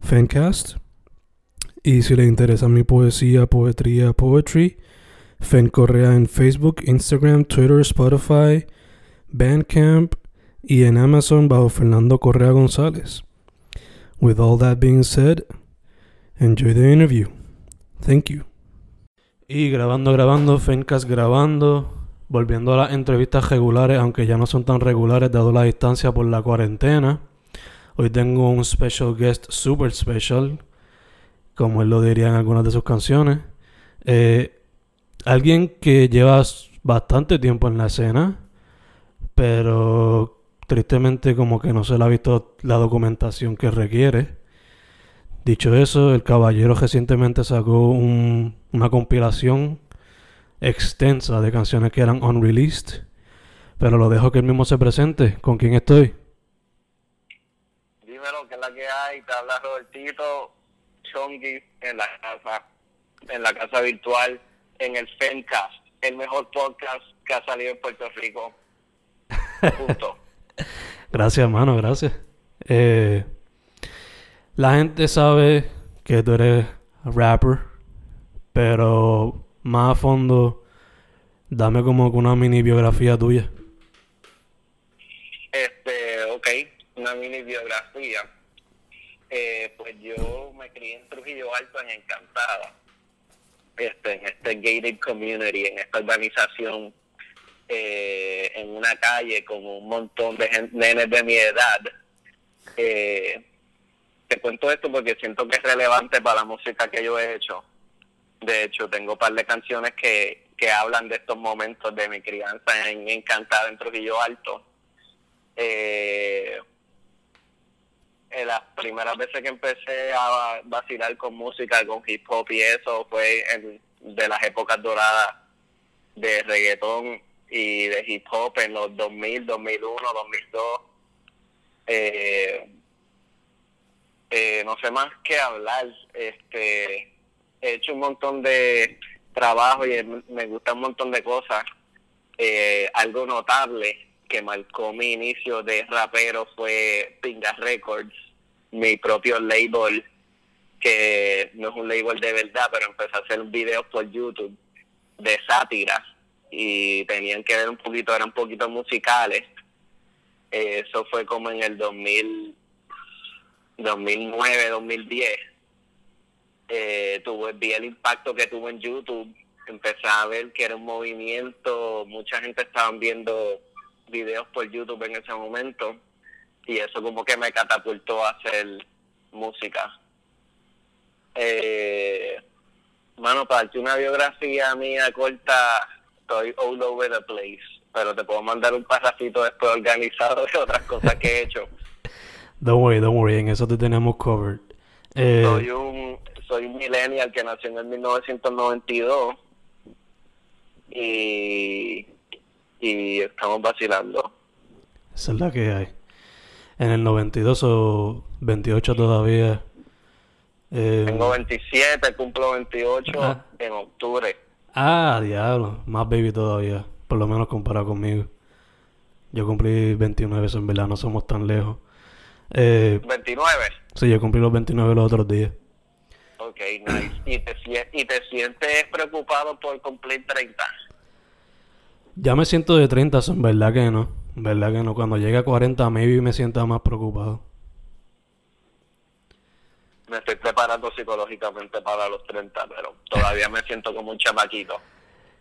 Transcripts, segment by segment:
Fancast. Y si le interesa mi poesía, poetría, poetry, Fen Correa en Facebook, Instagram, Twitter, Spotify, Bandcamp y en Amazon bajo Fernando Correa González. With all that being said, enjoy the interview. Thank you. Y grabando, grabando, Fencast grabando, volviendo a las entrevistas regulares, aunque ya no son tan regulares dado la distancia por la cuarentena. Hoy tengo un special guest super special, como él lo diría en algunas de sus canciones. Eh, alguien que lleva bastante tiempo en la escena, pero tristemente como que no se le ha visto la documentación que requiere. Dicho eso, el caballero recientemente sacó una compilación extensa de canciones que eran unreleased, pero lo dejo que él mismo se presente. ¿Con quién estoy? Que es la que hay. Te habla Robertito Chongi en la casa, en la casa virtual, en el Fencast, el mejor podcast que ha salido en Puerto Rico. Punto. gracias, hermano, gracias. Eh, la gente sabe que tú eres rapper, pero más a fondo, dame como una mini biografía tuya. Este, ok, una mini biografía. Eh, pues yo me crié en Trujillo Alto, en Encantada, este, en este gated community, en esta organización, eh, en una calle con un montón de nenes de mi edad. Eh, te cuento esto porque siento que es relevante para la música que yo he hecho. De hecho, tengo un par de canciones que, que hablan de estos momentos de mi crianza en Encantada en Trujillo Alto. Eh, en las primeras veces que empecé a vacilar con música, con hip hop y eso, fue en, de las épocas doradas de reggaetón y de hip hop en los 2000, 2001, 2002. Eh, eh, no sé más que hablar. Este, he hecho un montón de trabajo y me gusta un montón de cosas. Eh, algo notable que marcó mi inicio de rapero fue Pinga Records, mi propio label, que no es un label de verdad, pero empecé a hacer videos por YouTube de sátira y tenían que ver un poquito, eran un poquito musicales. Eso fue como en el 2000, 2009, 2010, eh, tuve, vi el impacto que tuvo en YouTube, empecé a ver que era un movimiento, mucha gente estaba viendo videos por YouTube en ese momento y eso como que me catapultó a hacer música. Eh, mano, para darte una biografía mía corta, estoy all over the place, pero te puedo mandar un parrafito después organizado de otras cosas que he hecho. Don't worry, don't worry, en eso te tenemos covered. Eh, soy un soy un millennial que nació en el 1992 y, y estamos vacilando. Esa es la que hay. En el 92 o 28 todavía. Eh, Tengo 27, cumplo 28 ah. en octubre. Ah, diablo, más baby todavía, por lo menos comparado conmigo. Yo cumplí 29, eso en verdad no somos tan lejos. Eh, ¿29? Sí, yo cumplí los 29 los otros días. Ok, nice. ¿Y te, ¿Y te sientes preocupado por cumplir 30? Ya me siento de 30, en verdad que no. En verdad que no. Cuando llegue a 40, maybe me sienta más preocupado. me estoy preparando psicológicamente para los 30, pero todavía me siento como un chamaquito.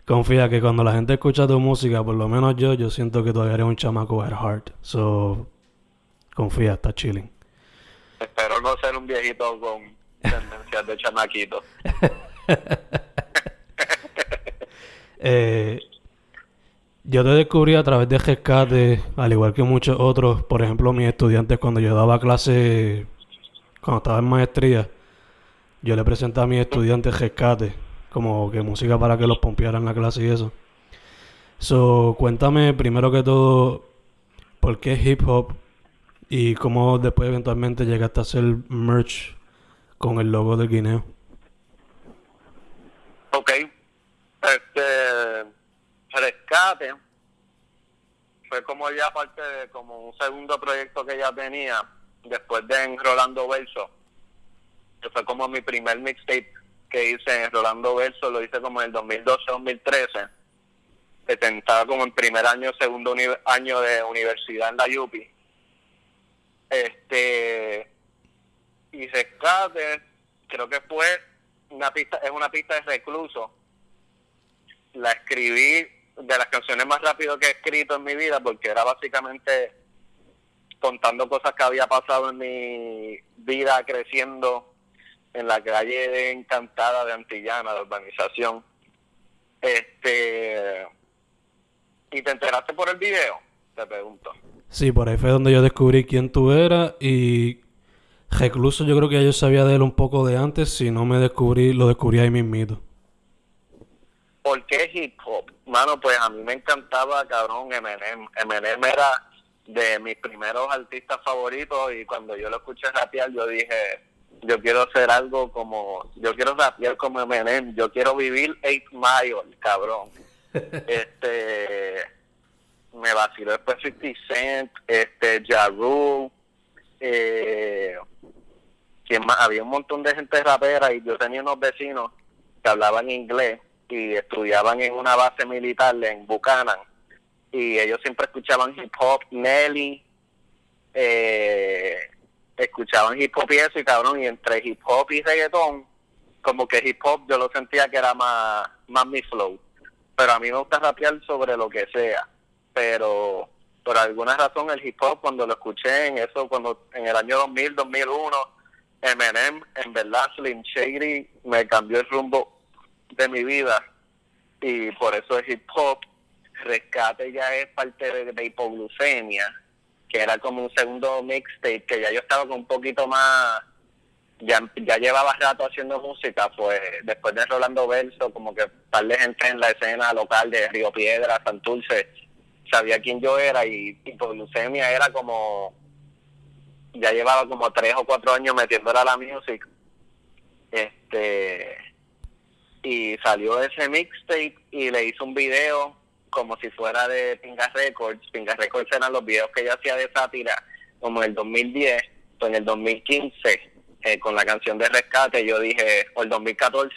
Confía que cuando la gente escucha tu música, por lo menos yo, yo siento que todavía eres un chamaco at heart. So, confía, está chilling. Espero no ser un viejito con tendencias de chamaquito. eh, yo te descubrí a través de Rescate, al igual que muchos otros, por ejemplo, mis estudiantes, cuando yo daba clase, cuando estaba en maestría, yo le presentaba a mis estudiantes Rescate, como que música para que los pompearan la clase y eso. So, cuéntame primero que todo, ¿por qué hip hop? Y cómo después eventualmente llegaste a hacer merch con el logo de Guineo. Ok. Este rescate. Fue como ya parte de como un segundo proyecto que ya tenía después de en Rolando Verso que fue como mi primer mixtape que hice en Rolando Verso lo hice como en el 2012-2013 estaba como en primer año segundo año de universidad en la UPI este y rescate creo que fue una pista es una pista de recluso. La escribí de las canciones más rápido que he escrito en mi vida porque era básicamente contando cosas que había pasado en mi vida creciendo en la calle de Encantada de Antillana, de urbanización. Este ¿Y te enteraste por el video? Te pregunto. Sí, por ahí fue donde yo descubrí quién tú eras y Recluso yo creo que yo sabía de él un poco de antes, si no me descubrí, lo descubrí ahí mismito. ¿Por qué hip hop? Mano, pues a mí me encantaba, cabrón, Eminem. Eminem era de mis primeros artistas favoritos y cuando yo lo escuché rapear yo dije, yo quiero hacer algo como, yo quiero rapear como Eminem, yo quiero vivir Eight Mile, cabrón. este, me vaciló después 50 Cent, este, Ja Rule, eh, más? Había un montón de gente rapera y yo tenía unos vecinos que hablaban inglés y estudiaban en una base militar en Buchanan y ellos siempre escuchaban hip hop, Nelly, eh, escuchaban hip hop y eso y cabrón, y entre hip hop y reggaetón, como que hip hop yo lo sentía que era más, más mi flow, pero a mí me gusta rapear sobre lo que sea, pero por alguna razón el hip hop cuando lo escuché en eso, cuando en el año 2000, 2001, Eminem, en verdad Slim Shady me cambió el rumbo de mi vida y por eso es hip hop. Rescate ya es parte de, hipoglucemia, que era como un segundo mixtape, que ya yo estaba con un poquito más, ya, ya llevaba rato haciendo música, pues después de Rolando Verso, como que par de gente en la escena local de Río Piedra, Santurce, sabía quién yo era y hipoglucemia era como, ya llevaba como tres o cuatro años metiéndola a la music. Este, y salió ese mixtape y le hizo un video como si fuera de Pinga Records. Pinga Records eran los videos que ella hacía de sátira como en el 2010, o en el 2015 eh, con la canción de Rescate yo dije, o el 2014,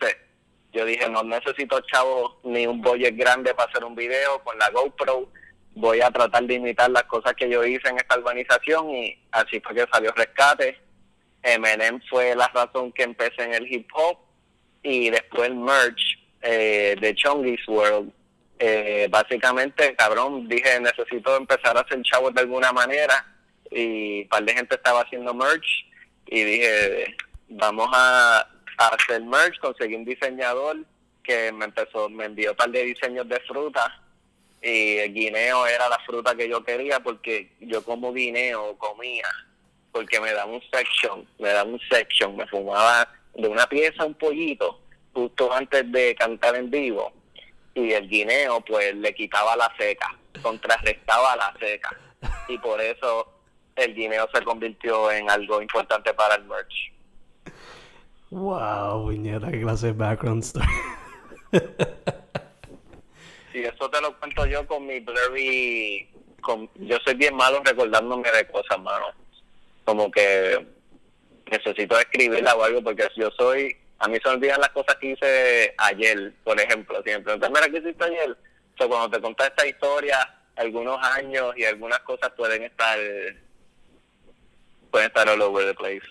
yo dije no necesito chavo ni un budget grande para hacer un video con la GoPro, voy a tratar de imitar las cosas que yo hice en esta organización y así fue que salió Rescate. Eminem fue la razón que empecé en el hip hop y después el merch eh, de Chongi's World. Eh, básicamente, cabrón, dije, necesito empezar a hacer chavos de alguna manera y un par de gente estaba haciendo merch y dije, vamos a, hacer merch, conseguí un diseñador que me empezó, me envió un par de diseños de fruta y el guineo era la fruta que yo quería porque yo como guineo comía porque me da un section, me da un section, me fumaba de una pieza un pollito justo antes de cantar en vivo y el guineo pues le quitaba la seca, contrarrestaba la seca y por eso el guineo se convirtió en algo importante para el merch. Wow, viñeta, qué clase de background story. sí, eso te lo cuento yo con mi blurry, con, yo soy bien malo recordándome de cosas, mano. Como que necesito escribirla o algo porque yo soy, a mí se olvidan las cosas que hice ayer, por ejemplo. Si me mira, ¿qué ayer? O cuando te contas esta historia, algunos años y algunas cosas pueden estar, pueden estar all over the place.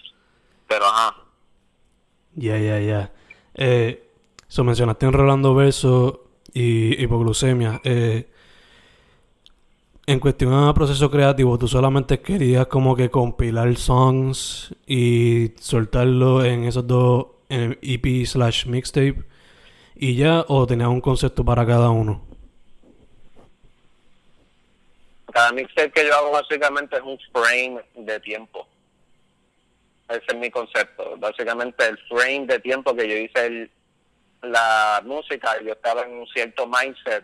Pero ajá, Ya, ya, ya. Eh, so mencionaste en Rolando Verso y hipoglucemia. Eh, en cuestión a proceso creativo, ¿tú solamente querías como que compilar songs y soltarlo en esos dos en EP slash mixtape y ya o tenías un concepto para cada uno? Cada mixtape que yo hago básicamente es un frame de tiempo. Ese es mi concepto. Básicamente el frame de tiempo que yo hice la música, yo estaba en un cierto mindset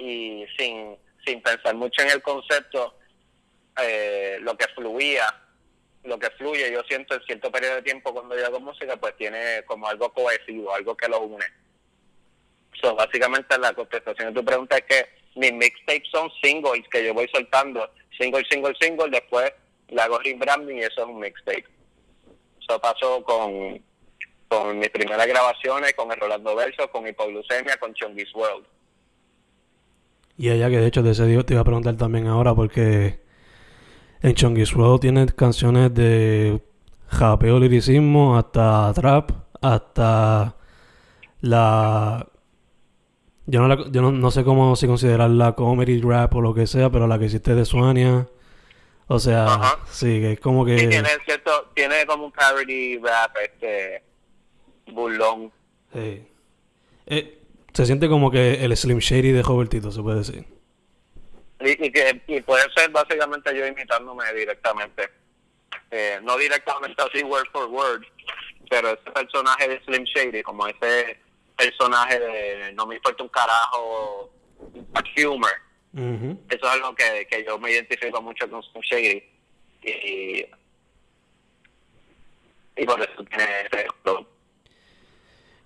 y sin, sin pensar mucho en el concepto, eh, lo que fluía, lo que fluye, yo siento en cierto periodo de tiempo cuando yo hago música, pues tiene como algo cohesivo, algo que lo une. So, básicamente la contestación de tu pregunta es que mis mixtapes son singles que yo voy soltando, single, single, single, después le hago rebranding y eso es un mixtape. Eso pasó con, con mis primeras grabaciones, con el Rolando Verso, con Hipoglucemia, con Chongi's World. Y ella que de hecho de ese te iba a preguntar también ahora porque en Chongi's World tiene canciones de japeo liricismo hasta trap, hasta la yo no, la, yo no, no sé cómo si considerarla comedy rap o lo que sea, pero la que hiciste de Suania, o sea, sí, que es como que... Sí, tiene cierto, tiene como un parody rap, este, burlón. sí. Eh, se siente como que el Slim Shady de Robertito, se puede decir. Y, y que y puede ser básicamente yo imitándome directamente. Eh, no directamente así word for word, pero ese personaje de Slim Shady, como ese personaje de no me importa un carajo, humor, eso es algo que, que yo me identifico mucho con Slim Shady. Y, y por eso tiene ese.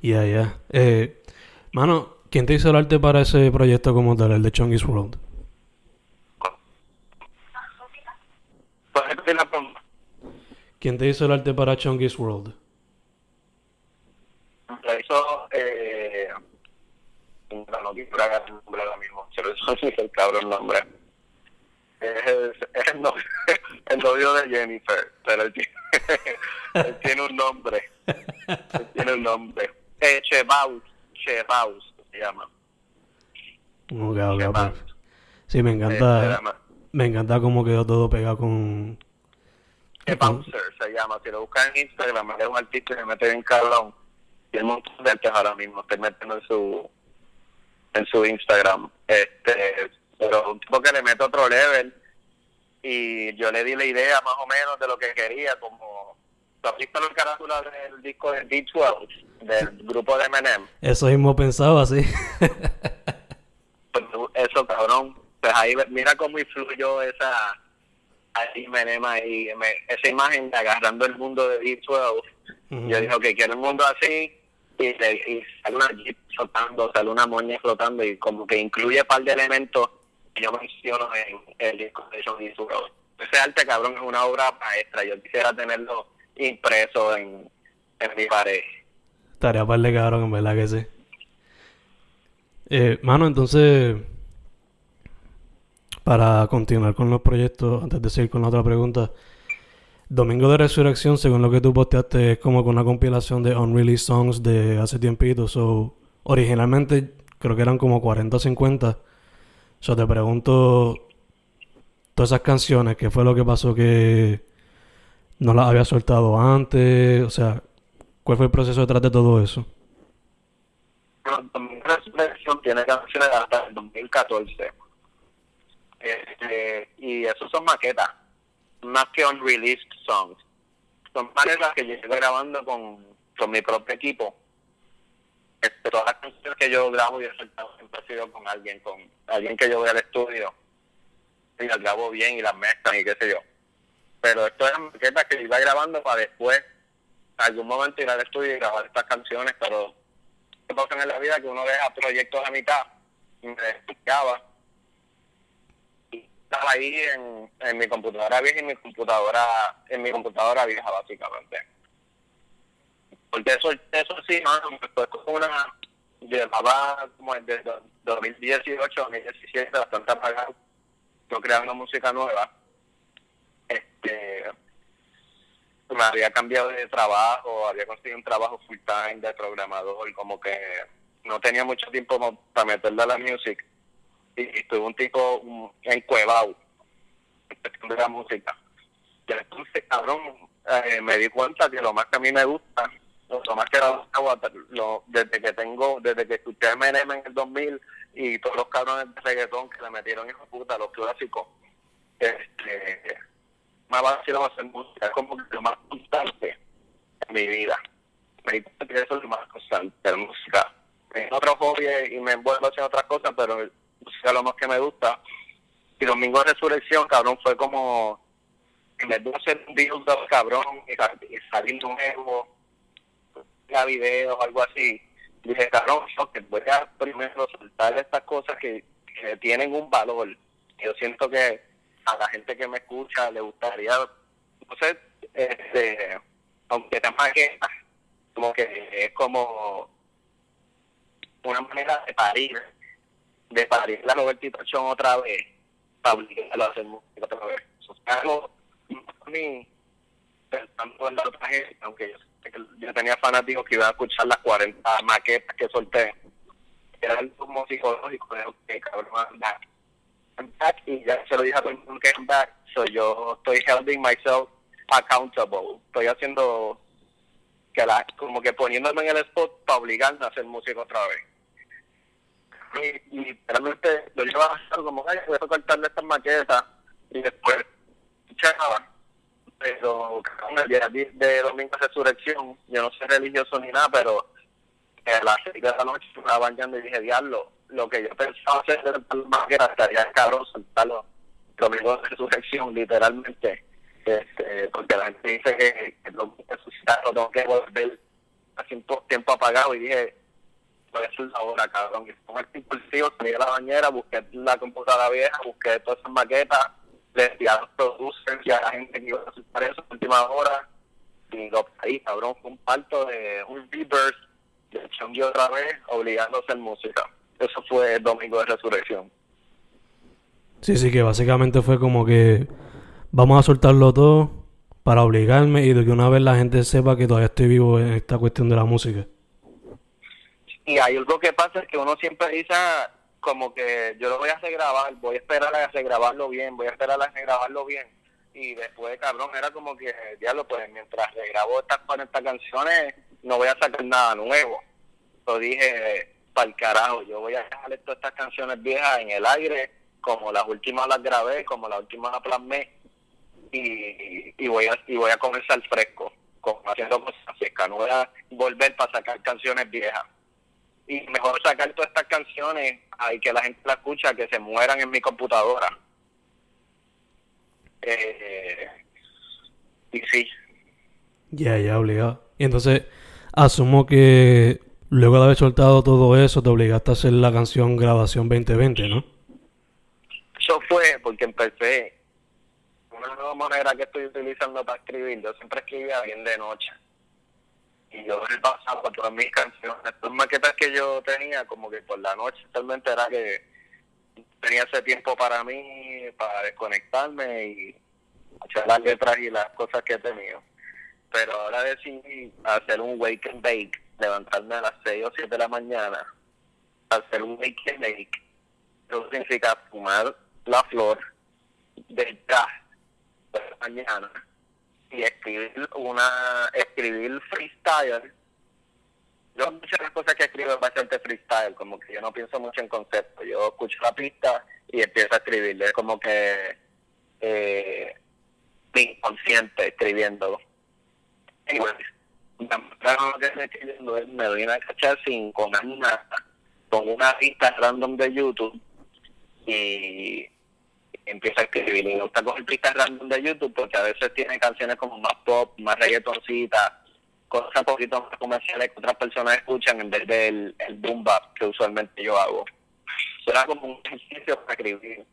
Ya, ya. Eh, mano, ¿quién te hizo el arte para ese proyecto como tal, el de Chongi's World? ¿Puedes repetir la pregunta? ¿Quién te hizo el arte para Chongi's World? Lo hizo, eh, ahora mismo, el cabrón nombre. Es, el- es el, novio, el novio de Jennifer, pero él tiene, él tiene un nombre. Él tiene un nombre. Eh, Chebaus se llama. Ok, ok, Chebaus. perfecto. Sí, me Eh, se encanta. llama. Me encanta cómo quedó todo pegado con. Chebauser se llama. Si lo buscas en Instagram, es un artista que me mete bien cabrón. Y el montón de artes ahora mismo estoy metiendo en su en su Instagram. Este, pero un tipo que le mete otro level y yo le di la idea más o menos de lo que quería, como ¿tú has visto la carátula del disco de D12, del grupo de Eminem? Eso mismo pensaba, así. Pues, eso cabrón, pues ahí mira cómo influyó esa ahí Eminem ahí, me- esa imagen de agarrando el mundo de D12 Ujú. Yo dije, ok, quiero el mundo así y, y sale una jeep flotando, sale una moña flotando y como que incluye un par de elementos que yo menciono en el disco de Johnny World. Ese arte, cabrón, es una obra maestra. Yo quisiera tenerlo impreso en, en mi pared. Tarea par de cabrón, en verdad que sí. Eh, mano, entonces. Para continuar con los proyectos, antes de seguir con la otra pregunta. Domingo de Resurrección, según lo que tú posteaste, es como con una compilación de unreleased songs de hace tiempito. So, originalmente creo que eran como 40 o 50. So, te pregunto, todas esas canciones, ¿qué fue lo que pasó que no las había soltado antes? O sea, ¿cuál fue el proceso detrás de todo eso? Resurrección tiene canciones hasta el 2014. Este, y esos son maquetas, más que unreleased songs. Son maquetas que yo estoy grabando con, con mi propio equipo. Este, todas las canciones que yo grabo y he soltado siempre ha sido con alguien, con alguien que yo voy al estudio y las grabo bien y las mezclan y qué sé yo. Pero esto eran maquetas que yo iba grabando para después, algún momento ir al estudio y grabar estas canciones, pero que pasan en la vida que uno deja proyectos a mitad y me explicaba y estaba ahí en, en mi computadora vieja y mi computadora en mi computadora vieja básicamente. Porque eso eso sí no pues como una llevaba como desde do- 2018 2017 bastante apagado. Yo creando música nueva. Este me había cambiado de trabajo, había conseguido un trabajo full time de programador, como que no tenía mucho tiempo para meterle a la music. Y, estuve un tipo encuevado de la música. Y entonces, cabrón, eh, me di cuenta que lo más que a mí me gusta, lo más que lo, desde que tengo, desde que escuché Eminem en el 2000 y todos los cabrones de reggaetón que le metieron hijo puta, los clásicos, este, me va a hacer música, es como lo más constante en mi vida. Me cuenta que eso es lo más constante, la música. En otro hobby y me envuelvo haciendo otras cosas, pero música es lo más que me gusta. Y Domingo de Resurrección, cabrón, fue como en vez de hacer un build cabrón y, salir nuevo, a video o algo así, dije, cabrón, que voy a primero soltar estas cosas que, que tienen un valor. Yo siento que a la gente que me escucha le gustaría, no sé, este, aunque te maqueta, como que es como una manera de parir, de parir la Robertita Chon otra vez, para obligarlo a hacer música otra vez. Algo, a mí, pensando en la otra gente, aunque yo, yo tenía fanáticos que iban a escuchar las 40 maquetas que solté, era algo como psicológico, de, ok, cabrón, back y ya se lo dije a todo el mundo que I'm back. So yo estoy holding myself accountable. Estoy haciendo que la, como que poniéndome en el spot para obligarme a hacer música otra vez. Y, y literalmente lo llevaba como, ay, voy a cortarle estas maquetas y después checaba. Pero el día de domingo de resurrección, yo no soy religioso ni nada, pero a las seis de la noche estaba bañando y dije, diablo, lo que yo pensaba hacer más que estaría cabrón soltarlo domingo de resurrección, literalmente. Este, porque la gente dice que, que lo lo tengo que volver hace un tiempo apagado y dije, voy a hacer ahora, cabrón. Y con el impulsivo salí a la bañera, busqué la computadora vieja, busqué todas esas maquetas, le di a los producers y a la gente que iba a hacer eso en última hora. Y lo ahí, cabrón, fue un parto de un rebirth de Chongi otra vez, obligándose a hacer música eso fue el domingo de resurrección. Sí, sí, que básicamente fue como que vamos a soltarlo todo para obligarme y de que una vez la gente sepa que todavía estoy vivo en esta cuestión de la música. Y hay algo que pasa es que uno siempre dice como que yo lo voy a hacer grabar, voy a esperar a hacer grabarlo bien, voy a esperar a grabarlo bien. Y después, cabrón, era como que, diablo, pues mientras grabo estas 40 canciones, no voy a sacar nada nuevo. Lo dije, para el carajo, yo voy a dejar todas estas canciones viejas en el aire, como las últimas las grabé, como las últimas las plasmé, y, y, voy a y voy a comenzar fresco, como haciendo cosas frescas, no voy a volver para sacar canciones viejas. Y mejor sacar todas estas canciones y que la gente la escucha, que se mueran en mi computadora. Eh, y sí. Ya, ya, obligado. Y entonces, asumo que Luego de haber soltado todo eso, te obligaste a hacer la canción Grabación 2020, ¿no? Eso fue porque empecé una nueva manera que estoy utilizando para escribir. Yo siempre escribía bien de noche. Y yo he pasado por todas mis canciones. Estas maquetas que yo tenía, como que por la noche, realmente era que tenía ese tiempo para mí, para desconectarme y hacer las letras y las cosas que he tenido. Pero ahora decidí hacer un wake and bake levantarme a las 6 o 7 de la mañana, hacer un make and make, eso significa fumar la flor de jazz de la mañana y escribir una escribir freestyle. Yo muchas las cosas que escribo es bastante freestyle como que yo no pienso mucho en concepto. Yo escucho la pista y empiezo a escribir es como que eh, inconsciente escribiéndolo me doy a cachar sin con una con una lista random de YouTube y empieza a escribir. Y me gusta coger pistas random de YouTube porque a veces tiene canciones como más pop, más reggaetoncitas, cosas un poquito más comerciales que otras personas escuchan en vez del el boom bap que usualmente yo hago. era como un ejercicio para escribir.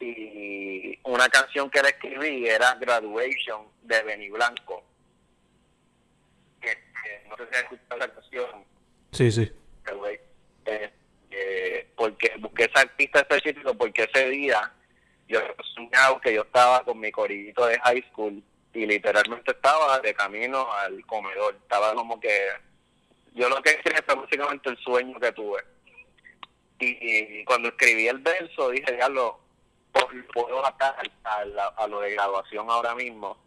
Y una canción que le escribí era Graduation de Benny Blanco no sé si has escuchado la canción. Sí, sí. Eh, porque busqué ese artista específico porque ese día yo soñaba que yo estaba con mi corillito de high school y literalmente estaba de camino al comedor. Estaba como que. Yo lo que escribí fue básicamente el sueño que tuve. Y, cuando escribí el verso, dije, ya lo puedo atar a, lo de graduación ahora mismo.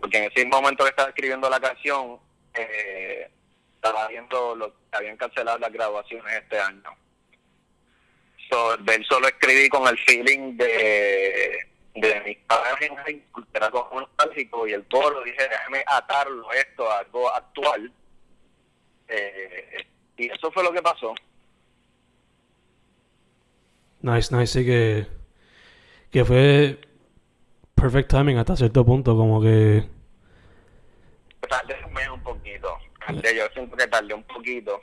Porque en ese momento que estaba escribiendo la canción, eh, estaba viendo lo que habían cancelado las graduaciones este año. So, el verso lo escribí con el feeling de de mis padres en era como nostálgico y el coro dije déjame atarlo esto algo actual eh, y eso fue lo que pasó nice nice sí que que fue perfect timing hasta cierto punto como que tardé un poquito. Yo siento que tardé un poquito.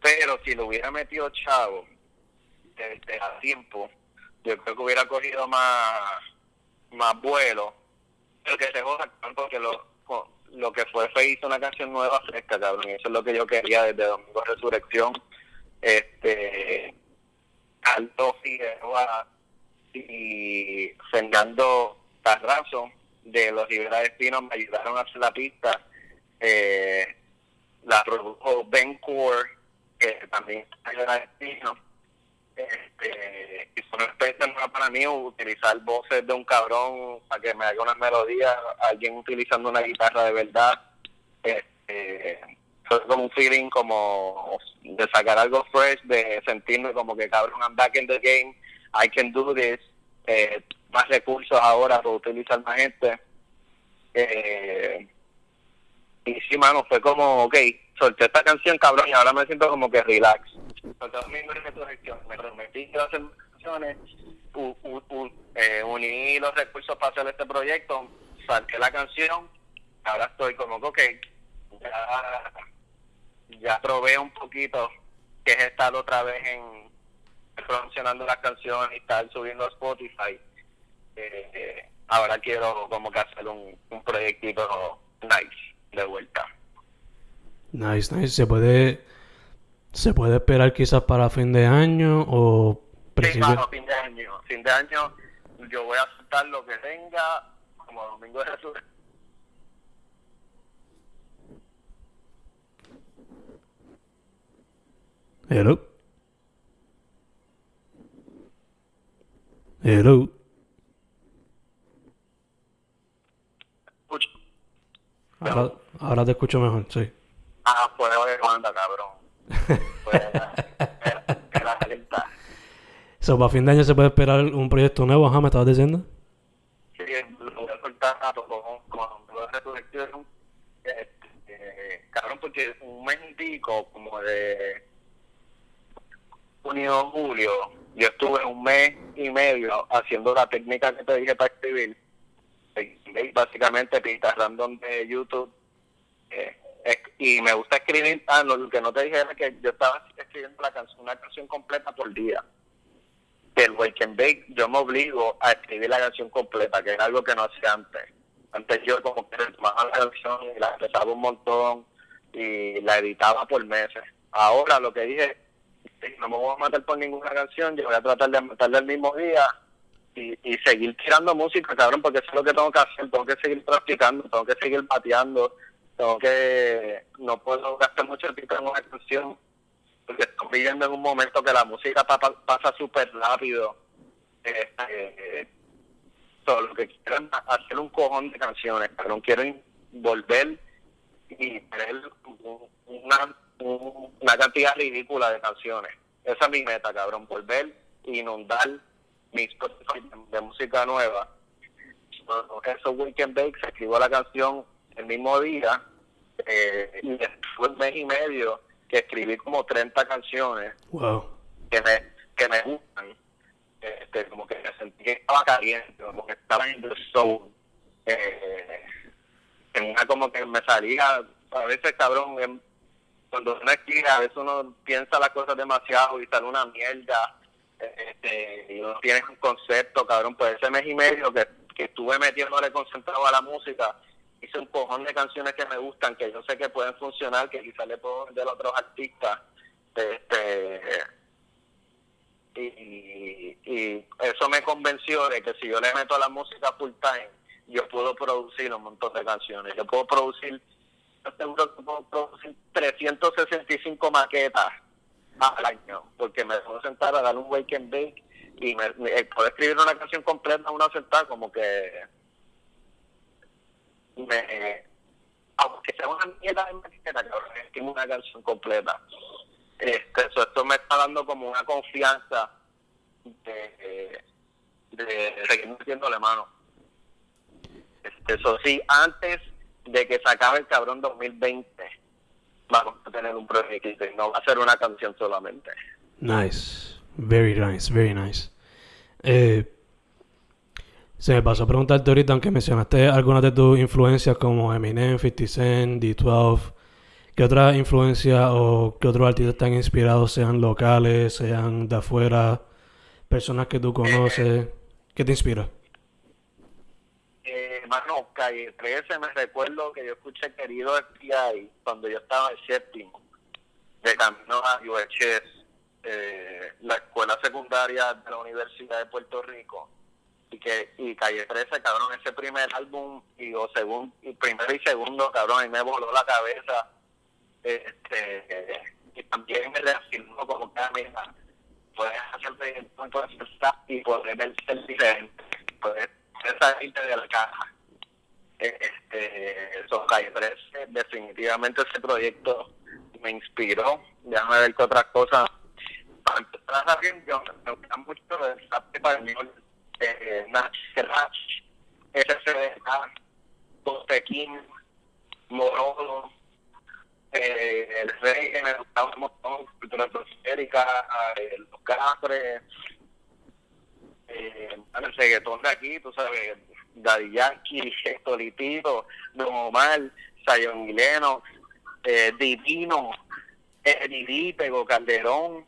Pero si lo hubiera metido chavo desde a tiempo yo creo que hubiera cogido más más vuelo, pero que se joda, porque lo, lo que fue fue hizo una canción nueva fresca, cabrón, y eso es lo que yo quería desde Domingo Resurrección. Este, Alto Figueroa y Fernando Tarrazo de los Rivera Destinos me ayudaron a hacer la pista. Eh, la produjo Ben Core, que también Rivera Destinos este, y una experiencia nueva para mí utilizar voces de un cabrón para que me haga unas melodías, alguien utilizando una guitarra de verdad. Este, fue como un feeling como de sacar algo fresh, de sentirme como que cabrón, I'm back in the game, I can do this, eh, más recursos ahora para utilizar más gente. Eh, y sí, mano, fue como, ok, solté esta canción, cabrón, y ahora me siento como que relax me prometí que hacer canciones, eh, uní los recursos para hacer este proyecto, saqué la canción, ahora estoy como que, ok, ya, ya probé un poquito que he estado otra vez en promocionando las canciones y estar subiendo a Spotify. Eh, ahora quiero como que hacer un, un proyectito nice de vuelta. Nice, nice. Se puede ¿Se puede esperar quizás para fin de año o principio? Sí, fin de año. Fin de año yo voy a aceptar lo que tenga como Domingo de Jesús. Hello. Hello. Escucho. Ahora, ahora te escucho mejor, sí. Ah, pues de banda, cabrón. Pues, so, para fin de año se puede esperar un proyecto nuevo, ajá, me estabas diciendo. Sí, lo voy a soltar con, con, con resurrección. Este, cabrón, porque un como de junio julio, yo estuve un mes y medio haciendo la técnica que te dije para escribir. Básicamente pistas random de YouTube. Eh, y me gusta escribir, ah, lo que no te dije era que yo estaba escribiendo la canción, una canción completa por día. Que el Wake and Bake, yo me obligo a escribir la canción completa, que es algo que no hacía antes. Antes yo como que tomaba la canción y la empezaba un montón y la editaba por meses. Ahora lo que dije, no me voy a matar por ninguna canción, yo voy a tratar de matarla el mismo día y, y seguir tirando música, cabrón, porque eso es lo que tengo que hacer, tengo que seguir practicando, tengo que seguir bateando tengo que no puedo gastar mucho tiempo en una canción porque estoy viviendo en un momento que la música pasa súper rápido eh, lo que quiero hacer un cojón de canciones no quiero volver y tener una, una cantidad ridícula de canciones esa es mi meta cabrón volver inundar mis de, música nueva. Eso Weekend Bakes escribo la canción el mismo día eh, y después un mes y medio que escribí como 30 canciones que me que me gustan. Este, como que me sentí que estaba caliente como que estaba en el soul. Eh, como que me salía a veces cabrón cuando uno escribe a veces uno piensa las cosas demasiado y sale una mierda este, y uno tiene un concepto cabrón pues ese mes y medio que, que estuve metiéndole concentrado a la música hice un cojón de canciones que me gustan, que yo sé que pueden funcionar, que quizás le puedo vender a otros artistas. Este, y, y, eso me convenció de que si yo le meto a la música full time, yo puedo producir un montón de canciones. Yo puedo producir, yo seguro que puedo producir 365 maquetas al año, porque me puedo sentar a dar un wake and bake y me, me- puedo escribir una canción completa una sentada como que me aunque sea una mierda de maqueta, cabrón, escribo una canción completa. Este, so, esto me está dando como una confianza de, de seguir metiéndole mano. Este, Eso sí, antes de que se acabe el cabrón 2020, vamos a tener un proyecto no va a ser una canción solamente. Nice. Very nice, very nice. Eh, se me pasó a preguntarte ahorita, aunque mencionaste algunas de tus influencias como Eminem, 50 Cent, D12. ¿Qué otras influencias o qué otros artistas te han inspirado, sean locales, sean de afuera, personas que tú conoces? ¿Qué te inspira? Eh, mano, Calle 13, me recuerdo que yo escuché Querido FBI cuando yo estaba en séptimo, de camino a UHS, eh, la escuela secundaria de la Universidad de Puerto Rico. Y que y Calle 13, cabrón, ese primer álbum, y, o segun, y primero y segundo, cabrón, mí me voló la cabeza. Este, y también me reafirmó como que, ah, mira, puedes hacer puedes y poder ver- ser diferente, puedes salirte de la caja. Eh, Este, eso, Calle 13, definitivamente ese proyecto me inspiró. Déjame ver qué otras cosas. Para empezar a yo me gusta mucho el rap español, eh, Nach Scratch, SCDK, Costequín, Morodo, eh, el rey que me gustaba un montón, cultura prosférica, eh, los cafres, eh, el reggaetón de aquí, tú sabes, Daddy Yankee, Tolitito, Don Omar, Sayon Guileno, eh, Divino, eh, Pego Calderón,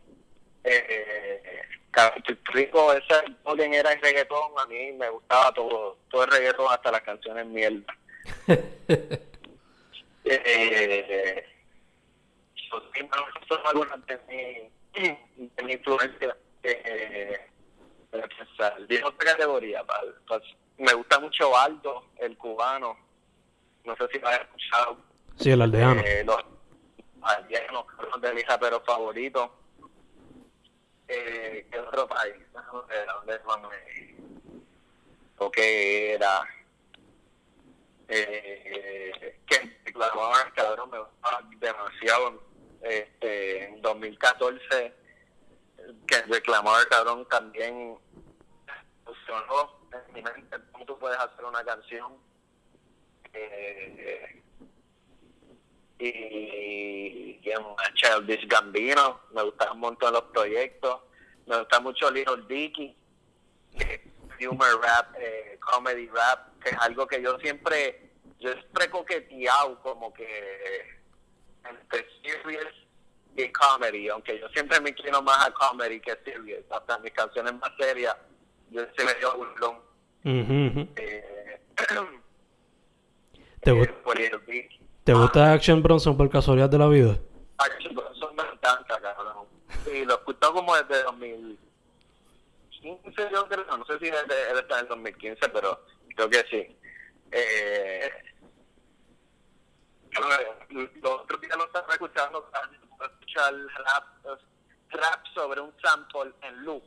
eh, Puerto Rico, ese orden era el reggaetón, a mí me gustaba todo, todo el reggaetón, hasta las canciones mierda. Eh, esas son algunas de mi, de mi influencia. Eh, para. De otra categoría, pa- pa- me gusta mucho Aldo, el cubano. No sé si lo has escuchado. Sí, el aldeano. Eh, los aldeanos, uno de mis raperos favoritos. Eh, ¿Qué otro país? Déjame ver, ¿a ¿Dónde? ¿O qué era? Eh, Kendrick Lamar, cabrón, me gustaba demasiado. Este, en 2014, Kendrick Lamar, cabrón, también funcionó mi mente cómo tú puedes hacer una canción. Eh, y quién más Childish Gambino me gustan un montón los proyectos. Me gusta mucho Little Dicky eh, humor rap eh, comedy rap que es algo que yo siempre yo siempre coqueteado como que entre serious y comedy. Aunque yo siempre me inclino más a comedy que serious. Hasta mis canciones más serias yo se me dio Ujú, ujú. eh, ¿Te, eh, gu- por Little Dicky ¿Te gusta Action Bronson por casualidad de la vida? Ay, eso me encanta, cabrón. Y lo escucho como desde 2015, yo creo. No sé si desde, él está en el 2015, pero creo que sí. Eh, los otros días lo estaba escuchando, escuchar rap, rap sobre un sample en loop.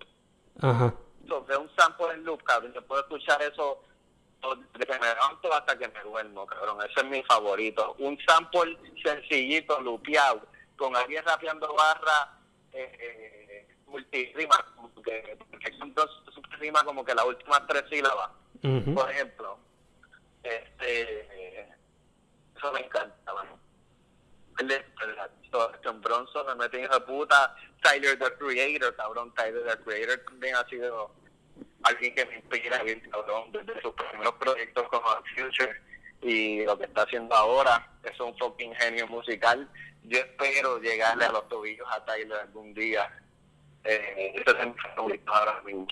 Ajá. Sobre un sample en loop, cabrón. Yo puedo escuchar eso desde que me levanto hasta que me duermo, cabrón. Ese es mi favorito. Un sample sencillito, lupeado, con alguien rapeando barra, eh, eh, multirima, como que, porque siempre rima como que las últimas tres sílabas, por ejemplo. Este, eso me encanta, mano. John Bronson, me hijo de puta. Tyler the Creator, cabrón. Tyler the Creator también ha sido alguien que me inspira bien, cabrón, desde sus primeros proyectos como Future y lo que está haciendo ahora. Es un fucking genio musical. Yo espero llegarle a los tobillos a Tyler algún día. Eh, ese es mi ahora mismo.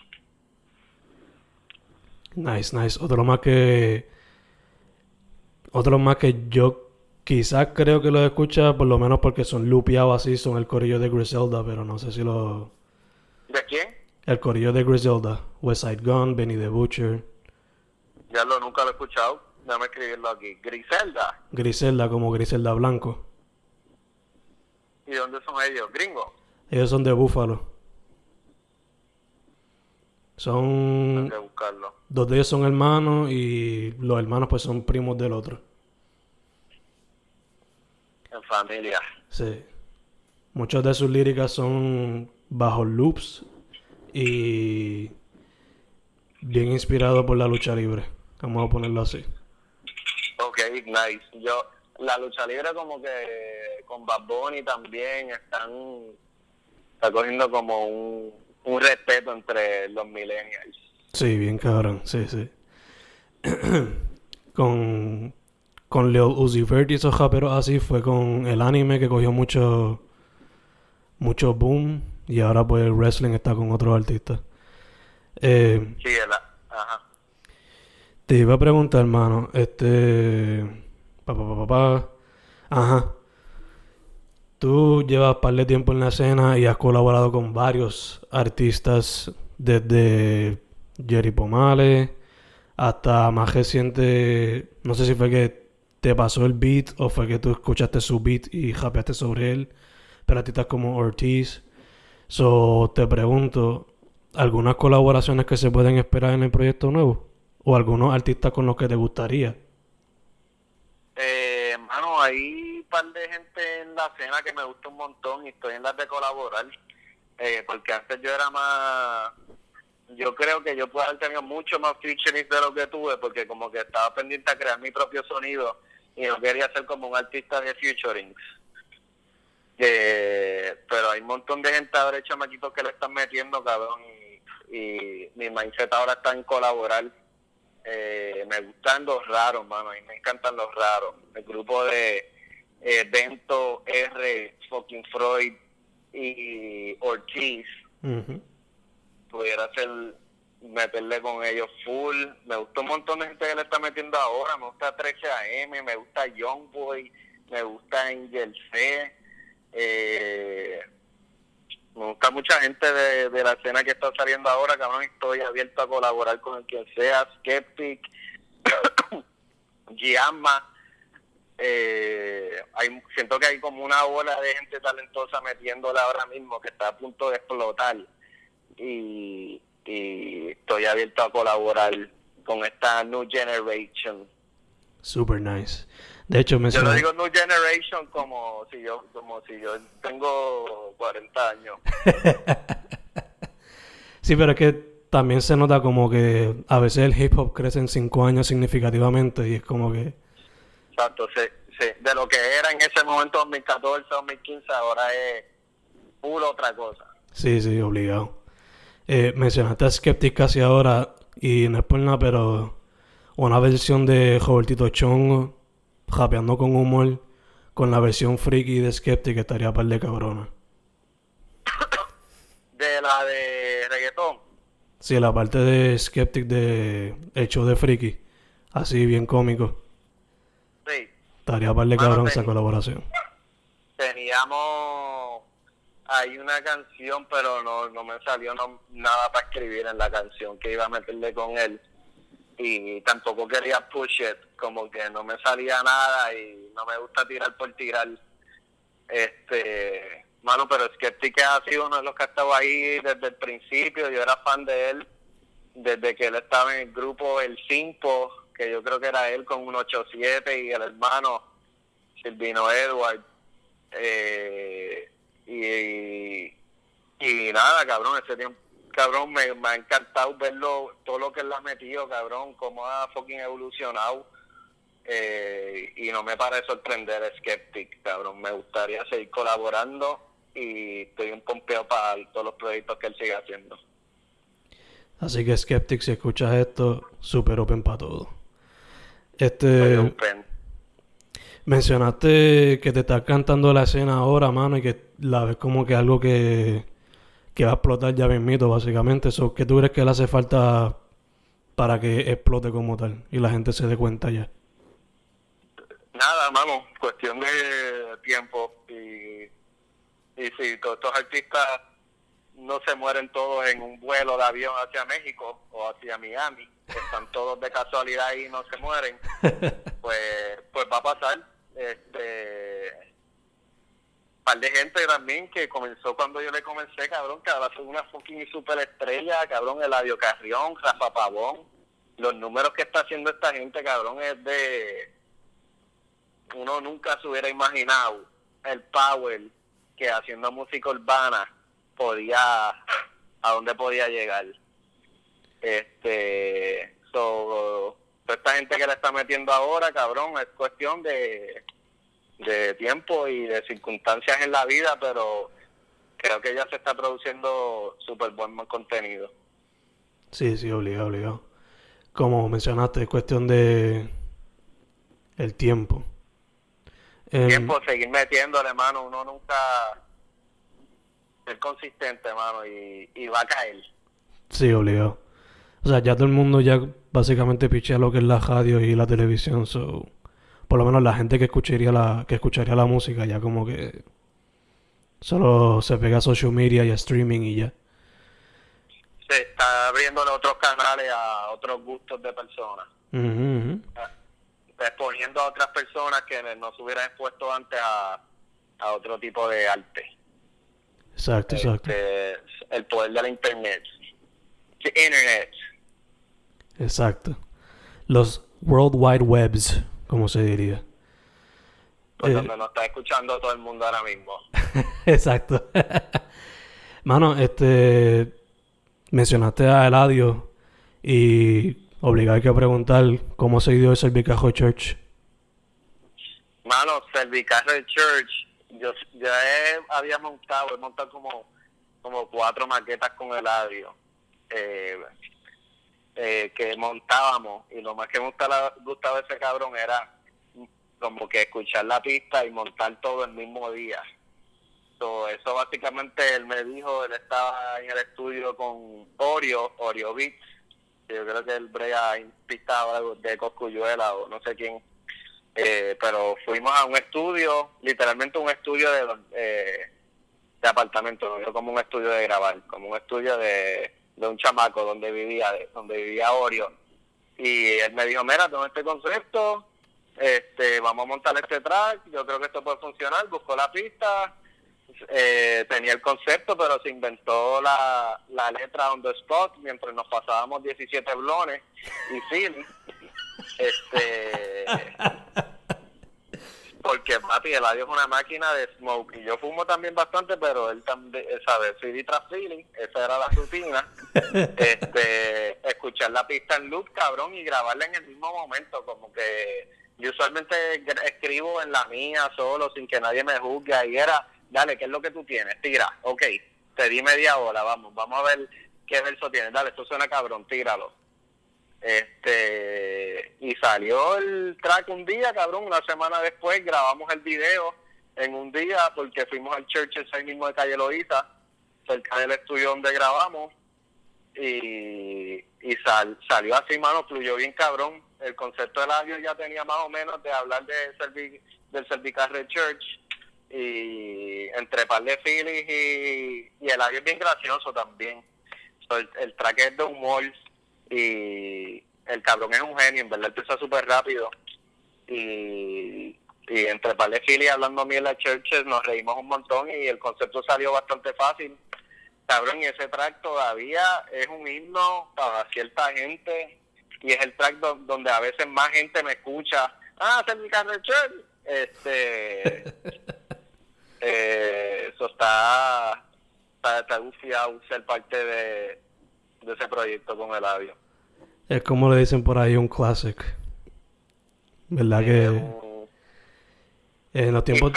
Nice, nice. Otro más que. Otro más que yo quizás creo que lo escucha, por lo menos porque son lupeados así, son el corillo de Griselda, pero no sé si lo. ¿De quién? El corillo de Griselda. West Side Gun, Benny the Butcher. Ya lo nunca lo he escuchado. Déjame escribirlo aquí. Griselda. Griselda, como Griselda Blanco. ¿Y dónde son ellos? ¿Gringos? Ellos son de Búfalo. Son... Hay que buscarlo. Dos de ellos son hermanos y los hermanos pues son primos del otro. En familia. Sí. Muchas de sus líricas son bajo loops y bien inspirado por la lucha libre. Vamos a ponerlo así. Ok, nice. Yo, la lucha libre como que con Bad Bunny también están, está cogiendo como un, un respeto entre los millennials. Sí, bien cabrón, sí, sí. con, con Lil Uzi Vert y esos raperos así fue con el anime que cogió mucho, mucho boom y ahora pues el wrestling está con otros artistas. Eh, Sí, el, ajá. te iba a preguntar, hermano, este... Pa, pa, pa, pa, pa. Ajá. Tú llevas par de tiempo en la escena y has colaborado con varios artistas desde Jerry Pomales hasta más reciente, no sé si fue que te pasó el beat o fue que tú escuchaste su beat y rapeaste sobre él, pero artistas como Ortiz. So, te pregunto, ¿algunas colaboraciones que se pueden esperar en el proyecto nuevo? ¿O algunos artistas con los que te gustaría? Eh, mano, hay un par de gente en la escena que me gusta un montón y estoy en las de colaborar. Eh, porque antes yo era más. Yo creo que yo puedo haber tenido mucho más featuring de lo que tuve, porque como que estaba pendiente a crear mi propio sonido y no quería ser como un artista de featurings. Eh, pero hay un montón de gente ahora, chamaquitos, que le están metiendo, cabrón. Y, y mi mindset ahora está en colaborar. Eh, me gustan los raros, mano. A mí me encantan los raros. El grupo de eh, Bento, R, fucking Freud y Ortiz pudiera ser meterle con ellos full. Me gusta un montón de gente que le está metiendo ahora. Me gusta 13AM, me gusta Youngboy, me gusta Angel C. Eh, me gusta mucha gente de, de la escena que está saliendo ahora, cabrón. Estoy abierto a colaborar con el que sea. Skeptic, Giamma. Eh, hay, siento que hay como una ola de gente talentosa metiéndola ahora mismo que está a punto de explotar y, y estoy abierto a colaborar con esta New Generation. Super nice. De hecho, Yo lo digo New Generation como si yo como si yo tengo 40 años. Sí, pero es que también se nota como que a veces el hip hop crece en cinco años significativamente y es como que... Exacto, sí, sí. de lo que era en ese momento 2014, 2015, ahora es puro otra cosa. Sí, sí, obligado. Eh, mencionaste a Skeptic casi ahora y no es por nada, pero una versión de Robertito Chongo rapeando con humor con la versión freaky de Skeptic estaría par de cabrona. De la de reggaetón, Sí, la parte de Skeptic de el show de Freaky, así bien cómico, sí. estaría par de Mano, cabrón esa colaboración. Teníamos hay una canción, pero no, no me salió no- nada para escribir en la canción que iba a meterle con él. Y tampoco quería push it, como que no me salía nada y no me gusta tirar por tirar. Este, mano, pero Skeptic ha sido uno de los que ha estado ahí desde el principio. Yo era fan de él desde que él estaba en el grupo El Simpo, que yo creo que era él con un 87 y el hermano Silvino Edward. Eh, y, y nada, cabrón, ese tiempo, cabrón, me, me ha encantado verlo, todo lo que él ha metido, cabrón, cómo ha fucking evolucionado. Eh, y no me para de sorprender a Skeptic, cabrón. Me gustaría seguir colaborando y estoy un pompeo para todos los proyectos que él sigue haciendo. Así que Skeptic, si escuchas esto, super open para todo. Este, open. Mencionaste que te estás cantando la escena ahora, mano, y que la ves como que algo que, que va a explotar ya mismito, básicamente. Eso, ¿qué tú crees que le hace falta para que explote como tal y la gente se dé cuenta ya? Nada, mano, cuestión de tiempo. Y, y si todos estos artistas no se mueren todos en un vuelo de avión hacia México o hacia Miami, están todos de casualidad y no se mueren, pues, pues va a pasar. Este, par de gente también que comenzó cuando yo le comencé, cabrón, que ahora son una fucking super estrella, cabrón, Eladio Carrión, Rafa Pavón. Los números que está haciendo esta gente, cabrón, es de... Uno nunca se hubiera imaginado el power que haciendo música urbana podía... a dónde podía llegar. Este... So, toda esta gente que le está metiendo ahora, cabrón, es cuestión de de tiempo y de circunstancias en la vida, pero creo que ya se está produciendo súper buen contenido. Sí, sí, obligado, obligado. Como mencionaste, es cuestión de el tiempo. El tiempo, seguir metiéndole, mano, uno nunca es consistente, mano, y, y va a caer. Sí, obligado. O sea, ya todo el mundo ya básicamente pichea lo que es la radio y la televisión, so por lo menos la gente que escucharía la, que escucharía la música ya como que solo se pega a social media y a streaming y ya. Se está abriéndole otros canales a otros gustos de personas. Exponiendo a otras personas que no se hubieran expuesto antes a, a otro tipo de arte. Exacto, exacto. Este, el poder de la internet. internet. Exacto. Los World Wide Webs como se diría. Pues eh, donde nos está escuchando todo el mundo ahora mismo. Exacto. Mano, este mencionaste a Eladio y obligado que preguntar cómo se dio el Servicajo Church. Mano, Servicajo Church, yo ya había montado, he montado como, como cuatro maquetas con Eladio. Eh, eh, que montábamos y lo más que me gustaba, gustaba ese cabrón era como que escuchar la pista y montar todo el mismo día. eso básicamente él me dijo, él estaba en el estudio con Oreo, Oreo Beats, yo creo que él brega pista de Coscuyuela o no sé quién, eh, pero fuimos a un estudio, literalmente un estudio de, eh, de apartamento, no como un estudio de grabar, como un estudio de de un chamaco donde vivía, donde vivía Orion. Y él me dijo, mira, tengo este concepto, este, vamos a montar este track, yo creo que esto puede funcionar, buscó la pista, eh, tenía el concepto, pero se inventó la, la letra on the spot mientras nos pasábamos 17 blones y Philly. Este, porque papi, Eladio es una máquina de smoke y yo fumo también bastante, pero él también, ¿sabes? CD tras feeling, esa era la rutina. este, escuchar la pista en loop, cabrón, y grabarla en el mismo momento, como que yo usualmente escribo en la mía solo, sin que nadie me juzgue, y era, dale, ¿qué es lo que tú tienes? Tira, ok, te di media hora, vamos, vamos a ver qué verso tienes, dale, esto suena cabrón, tíralo este y salió el track un día, cabrón, una semana después grabamos el video en un día porque fuimos al church ese mismo de Calle Loíta, cerca del estudio donde grabamos y, y salió así, mano, fluyó bien cabrón. El concepto del audio ya tenía más o menos de hablar de del Servicarre Church y entre par de Phillies y, y el audio es bien gracioso también. el, el track es de humor y el cabrón es un genio, en verdad empieza súper rápido y, y entre de hablando a mí en la churches nos reímos un montón y el concepto salió bastante fácil. Cabrón, y ese track todavía es un himno para cierta gente y es el track donde a veces más gente me escucha. Ah, Servicarre Church. Este. eh, eso está. Está, está ser parte de, de ese proyecto con el audio. Es como le dicen por ahí un classic. ¿Verdad que en los tiempos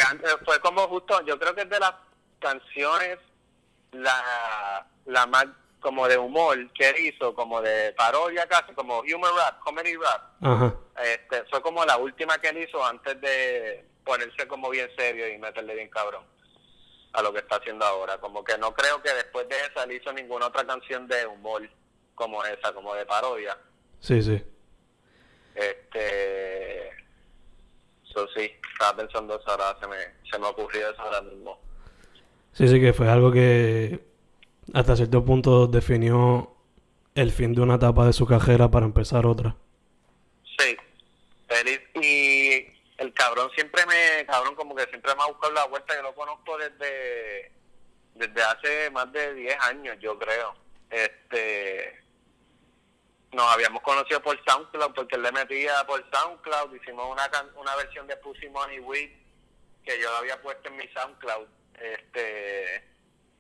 fue como justo, yo creo que es de las canciones la la más como de humor que hizo, como de parodia casi, como humor rap, comedy rap. Este, fue como la última que él hizo antes de ponerse como bien serio y meterle bien cabrón a lo que está haciendo ahora. Como que no creo que después de esa él hizo ninguna otra canción de humor como esa, como de parodia. Sí, sí. Este. Eso sí, estaba pensando eso ahora, se me, se me ocurrió eso ahora mismo. Sí, sí, que fue algo que hasta cierto punto definió el fin de una etapa de su carrera para empezar otra. Sí. y el cabrón siempre me, cabrón como que siempre me ha buscado la vuelta, yo lo conozco desde, desde hace más de 10 años, yo creo. Este, nos habíamos conocido por SoundCloud porque él le metía por SoundCloud, hicimos una una versión de Pussy Money Weed que yo lo había puesto en mi SoundCloud, este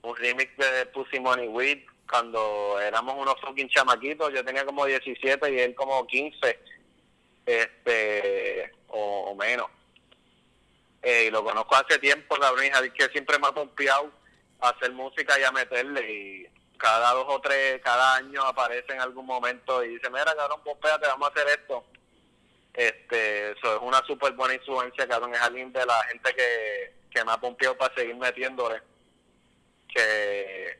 un remix de Pussy Money Weed cuando éramos unos fucking chamaquitos, yo tenía como 17 y él como 15, este o, menos. Eh, y lo conozco hace tiempo, cabrón, y que siempre me ha confiado a hacer música y a meterle y cada dos o tres, cada año aparece en algún momento y dice, mira, cabrón, espérate, vamos a hacer esto. Este, eso es una súper buena influencia, cabrón, es alguien de la gente que, que me ha pompeado para seguir metiéndole. Que,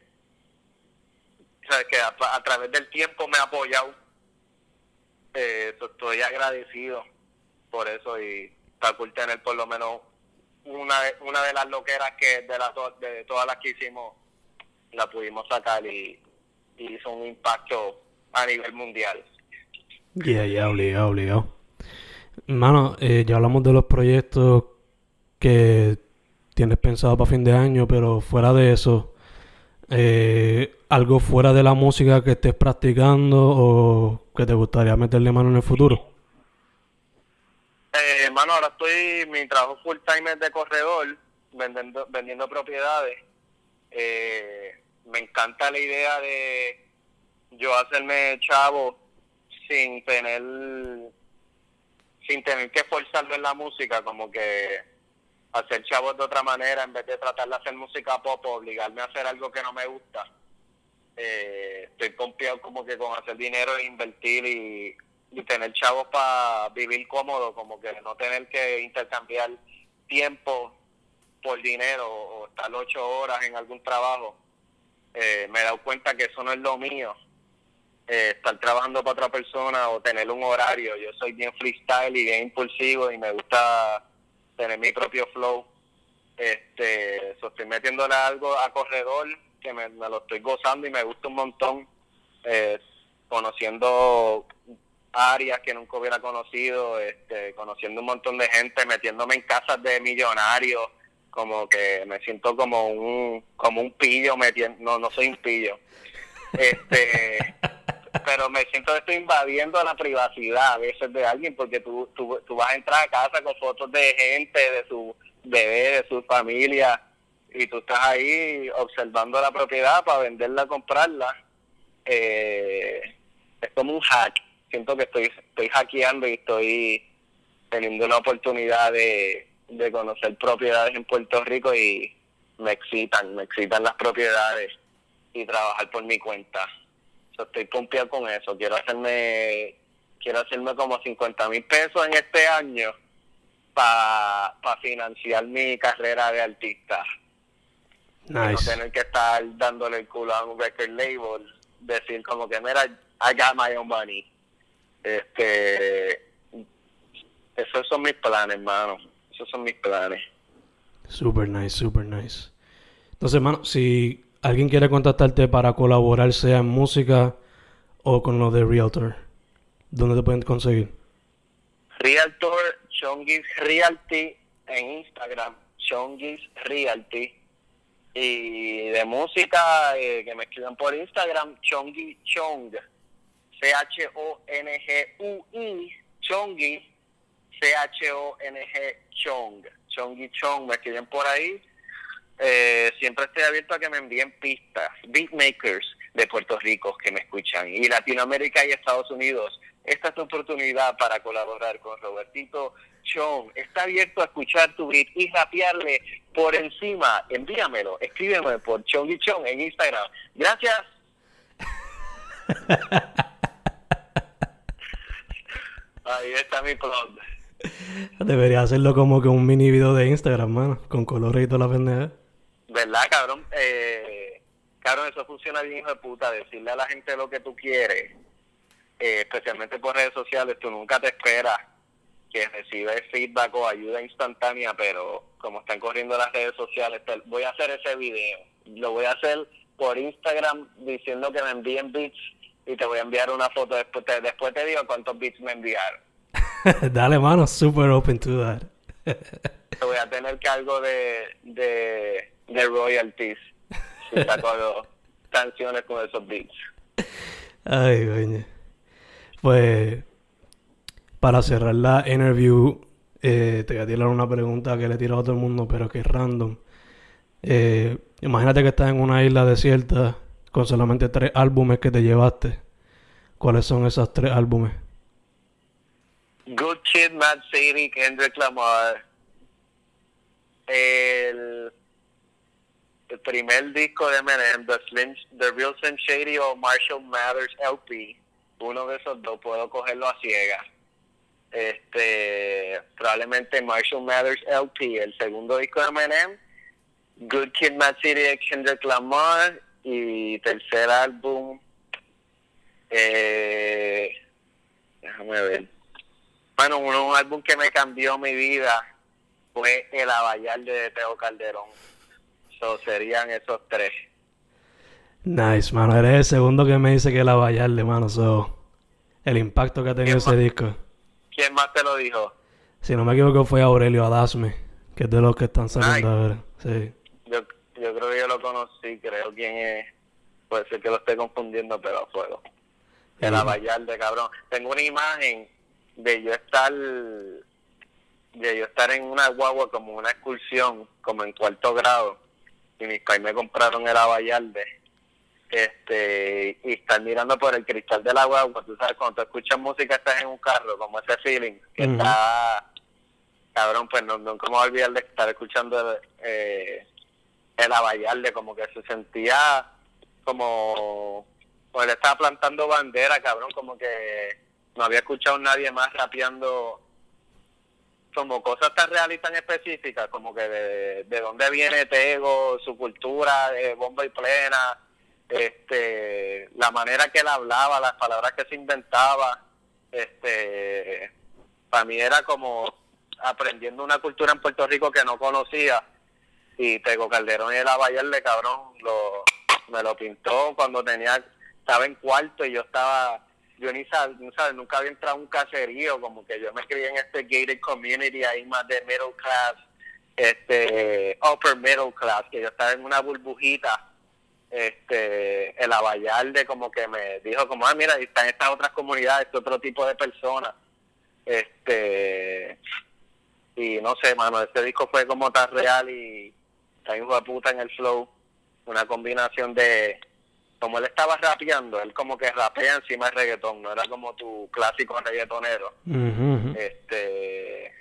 que a, través del tiempo me ha apoyado. Eh, estoy agradecido por eso y está cool tener por lo menos una, una de las loqueras que de, las de todas las que hicimos la pudimos sacar y, hizo un impacto a nivel mundial. Ya, ya, obligado, obligado. Mano, eh, ya hablamos de los proyectos que tienes pensado para fin de año, pero fuera de eso, eh, algo fuera de la música que estés practicando o que te gustaría meterle mano en el futuro. Eh, mano, ahora estoy, mi trabajo full time es de corredor, vendiendo, vendiendo propiedades eh, me encanta la idea de yo hacerme chavo sin tener sin tener que forzarlo en la música, como que hacer chavos de otra manera en vez de tratar de hacer música pop o obligarme a hacer algo que no me gusta. Eh, estoy confiado como que con hacer dinero e invertir y, y tener chavos para vivir cómodo, como que no tener que intercambiar tiempo por dinero o estar ocho horas en algún trabajo, eh, me he dado cuenta que eso no es lo mío. Eh, estar trabajando para otra persona o tener un horario. Yo soy bien freestyle y bien impulsivo y me gusta tener mi propio flow. Este, estoy metiéndole algo a corredor que me, lo estoy gozando y me gusta un montón. Eh, conociendo áreas que nunca hubiera conocido, este, conociendo un montón de gente, metiéndome en casas de millonarios, como que me siento como un como un pillo metiendo no no soy un pillo este pero me siento que estoy invadiendo la privacidad a veces de alguien porque tú, tú, tú vas a entrar a casa con fotos de gente de su bebé de su familia y tú estás ahí observando la propiedad para venderla comprarla eh, es como un hack siento que estoy estoy hackeando y estoy teniendo una oportunidad de de conocer propiedades en Puerto Rico y me excitan, me excitan las propiedades y trabajar por mi cuenta. Estoy pompeado con eso. Quiero hacerme quiero hacerme como 50 mil pesos en este año para financiar mi carrera de artista. no tener que estar dándole el culo a un record label, decir como que, mira, I got my own money. Este, esos son mis planes, hermano esos son mis planes. Super nice, super nice. Entonces, hermano, si alguien quiere contactarte para colaborar, sea en música o con lo de Realtor, ¿dónde te pueden conseguir? Realtor, Chongis Realty en Instagram, Chongis Realty. Y de música, eh, que me escriban por Instagram, Chongi Chong, C-H-O-N-G-U-I, Chongi C-H-O-N-G Chong. Chong y Chong, me escriben por ahí. Eh, siempre estoy abierto a que me envíen pistas, beatmakers de Puerto Rico que me escuchan y Latinoamérica y Estados Unidos. Esta es tu oportunidad para colaborar con Robertito Chong. Está abierto a escuchar tu beat y rapearle por encima. Envíamelo, escríbeme por Chong y Chong en Instagram. Gracias. Ahí está mi plot. Debería hacerlo como que un mini video de Instagram, mano, con colores y toda la pendeja. ¿Verdad, cabrón? Eh, cabrón, eso funciona bien, hijo de puta. Decirle a la gente lo que tú quieres, eh, especialmente por redes sociales, tú nunca te esperas que recibes feedback o ayuda instantánea, pero como están corriendo las redes sociales, voy a hacer ese video. Lo voy a hacer por Instagram diciendo que me envíen beats y te voy a enviar una foto después te, después te digo cuántos beats me enviaron. Dale, mano, super open to that. te voy a tener cargo de, de, de royalties si saco canciones con esos beats. Ay, coño. Pues, para cerrar la interview, eh, te voy a tirar una pregunta que le he tirado a todo el mundo, pero que es random. Eh, imagínate que estás en una isla desierta con solamente tres álbumes que te llevaste. ¿Cuáles son esos tres álbumes? Good Kid, Mad City, Kendrick Lamar. El, el primer disco de Eminem, The, Slim, The Real Slim Shady o Marshall Mathers LP. Uno de esos dos puedo cogerlo a ciegas. Este, probablemente Marshall Mathers LP, el segundo disco de Eminem. Good Kid, Mad City de Kendrick Lamar. Y tercer álbum, eh, déjame ver. Bueno, uno, un álbum que me cambió mi vida fue El Abayalde de Teo Calderón. So, serían esos tres. Nice, mano. Eres el segundo que me dice que El Abayalde, mano. So, el impacto que ha tenido ese más? disco. ¿Quién más te lo dijo? Si no me equivoco fue Aurelio Adasme, que es de los que están saliendo Ay. ahora. Sí. Yo, yo creo que yo lo conocí, creo quién es. Puede ser que lo esté confundiendo, pero a fuego. El Ujú. Abayalde, cabrón. Tengo una imagen de yo estar de yo estar en una guagua como una excursión, como en cuarto grado, y mis pais me compraron el Abayalde, este, y estar mirando por el cristal de la guagua, tú sabes, cuando tú escuchas música estás en un carro, como ese feeling, que está, cabrón, pues no, nunca me voy a olvidar de estar escuchando eh, el como que se sentía como, pues él estaba plantando bandera, cabrón, como que no había escuchado nadie más rapeando como cosas tan reales y tan específicas, como que de, de dónde viene Tego, su cultura, de bomba y plena, este, la manera que él hablaba, las palabras que se inventaba, este, para mí era como aprendiendo una cultura en Puerto Rico que no conocía. Y Tego Calderón y el Abayarle, cabrón, lo, me lo pintó cuando tenía, estaba en cuarto y yo estaba, yo ni sabía, nunca había entrado a un caserío, como que yo me crié en este gated community ahí más de middle class, este, upper middle class, que yo estaba en una burbujita, este, el Abayarde como que me dijo como, ah, mira, están estas otras comunidades, este otro tipo de personas, este, y no sé, mano, este disco fue como tan real y tan hijo de puta en el flow, una combinación de, como él estaba rapeando, él como que rapea encima del reggaetón, no era como tu clásico reggaetonero. Este,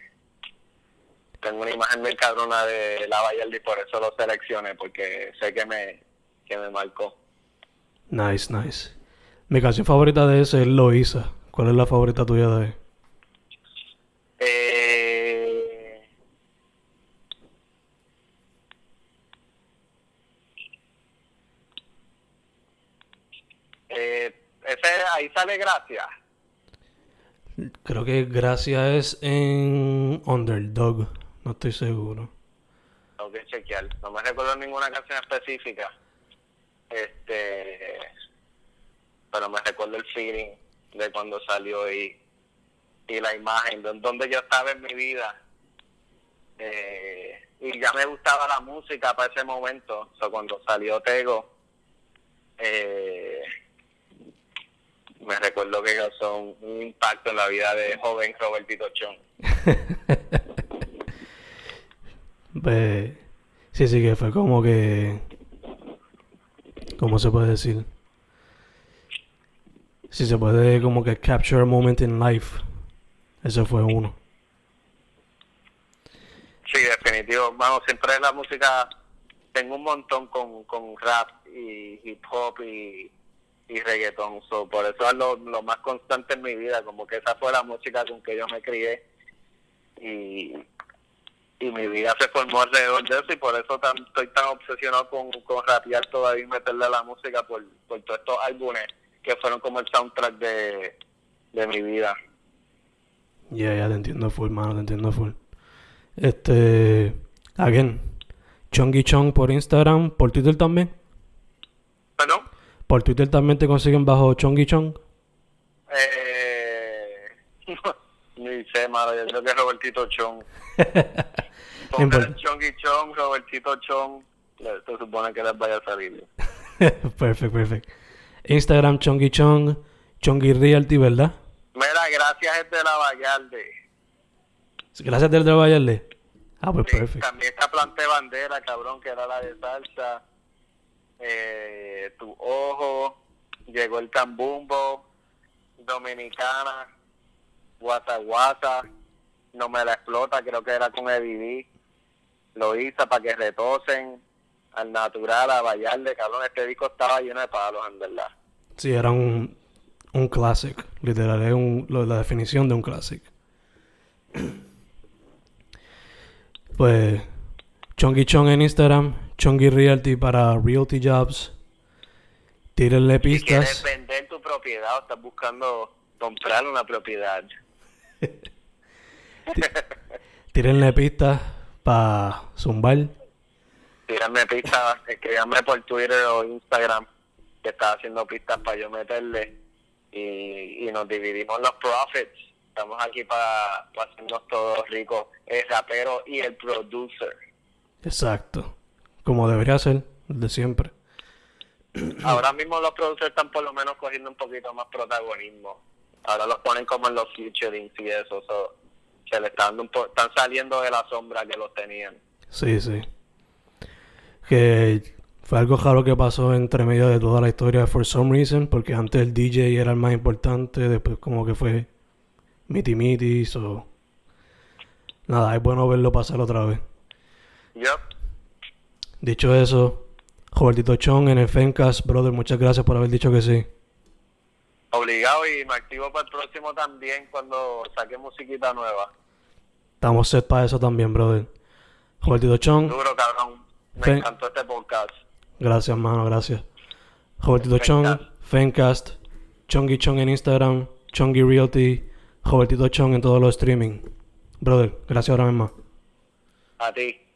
tengo una imagen muy cabrona de la Vallarde y por eso lo seleccioné, porque sé que me, que me marcó. Nice, nice. Mi canción favorita de ese es Loisa. ¿Cuál es la favorita tuya de él? Eh, eh, ese, ahí sale gracia. Creo que Gracia es en Underdog. No estoy seguro. Tengo que chequear. No me recuerdo ninguna canción específica. Este, pero me recuerdo el feeling de cuando salió y, y la imagen de donde yo estaba en mi vida. Eh, y ya me gustaba la música para ese momento. O sea, cuando salió Tego, eh, me recuerdo que causó un, un impacto en la vida de joven Robertito Chon. Pues, sí, sí que fue como que... ¿Cómo se puede decir? Si se puede como que capture a moment in life. Ese fue uno. Sí, definitivo. Vamos, siempre la música, tengo un montón con, con rap y hip hop y, y reggaetón. So, por eso es lo, lo más constante en mi vida, como que esa fue la música con que yo me crié. Y, y mi vida se formó alrededor de eso y por eso tan- estoy tan obsesionado con, con rapear todavía y meterle a la música por, por todos estos álbumes que fueron como el soundtrack de, de mi vida. Ya, ya te entiendo full, mano, te entiendo full. Este... Again. Chongy Chong por Instagram, por Twitter también. Por Twitter también te consiguen bajo Chongi Chong. Eh, ni sé, mano, yo creo que es Robertito Chong. Pongan importa. Chongi Chong, Robertito Chong, se supone que les vaya a salir. perfecto, perfecto. Instagram Chongi Chong, Chongi Realty, ¿verdad? Mira, gracias es de la Vallarde. Gracias del Vallarde. Ah, pues Sí, perfecto. también esta planté bandera, cabrón, que era la de salsa. Eh, tu ojo, llegó el cambumbo, dominicana, guata guata, no me la explota, creo que era con Eddie Lo hice para que retosen al natural, a Vallarde, cabrón, este disco estaba lleno de palos, en verdad. Sí, era un, un classic. Literal, es un- lo- la definición de un classic. Pues, Chongi Chong en Instagram, Chongi Realty para Realty Jobs. Tírenle Si quieres pistas. vender tu propiedad o estás buscando comprar una propiedad, Tírenle pistas para zumbar. Tírame pistas, escríbame por Twitter o Instagram que está haciendo pistas para yo meterle y, y nos dividimos los profits. Estamos aquí para, para hacernos todos ricos, el rapero y el producer. Exacto. Como debería ser, el de siempre. Ahora mismo los producers están por lo menos cogiendo un poquito más protagonismo. Ahora los ponen como en los featurings y eso. so, se le está dando un están saliendo de la sombra que los tenían. Sí, sí. Que fue algo raro que pasó entre medio de toda la historia for some reason, porque antes el DJ era el más importante, después como que fue miti miti, so... Nada, es bueno verlo pasar otra vez. Yup. Dicho eso, Robertito Chong en el Fencast, brother, muchas gracias por haber dicho que sí. Obligado y me activo para el próximo también cuando saque musiquita nueva. Estamos set para eso también, brother. Robertito Chong, Duro, cabrón. Me encantó este podcast. gracias, mano, gracias. Robertito Chong, Fencast. Chongi Chong en Instagram, Chongi Realty, Robertito Chong en todos los streaming. Brother, gracias ahora mismo. A ti.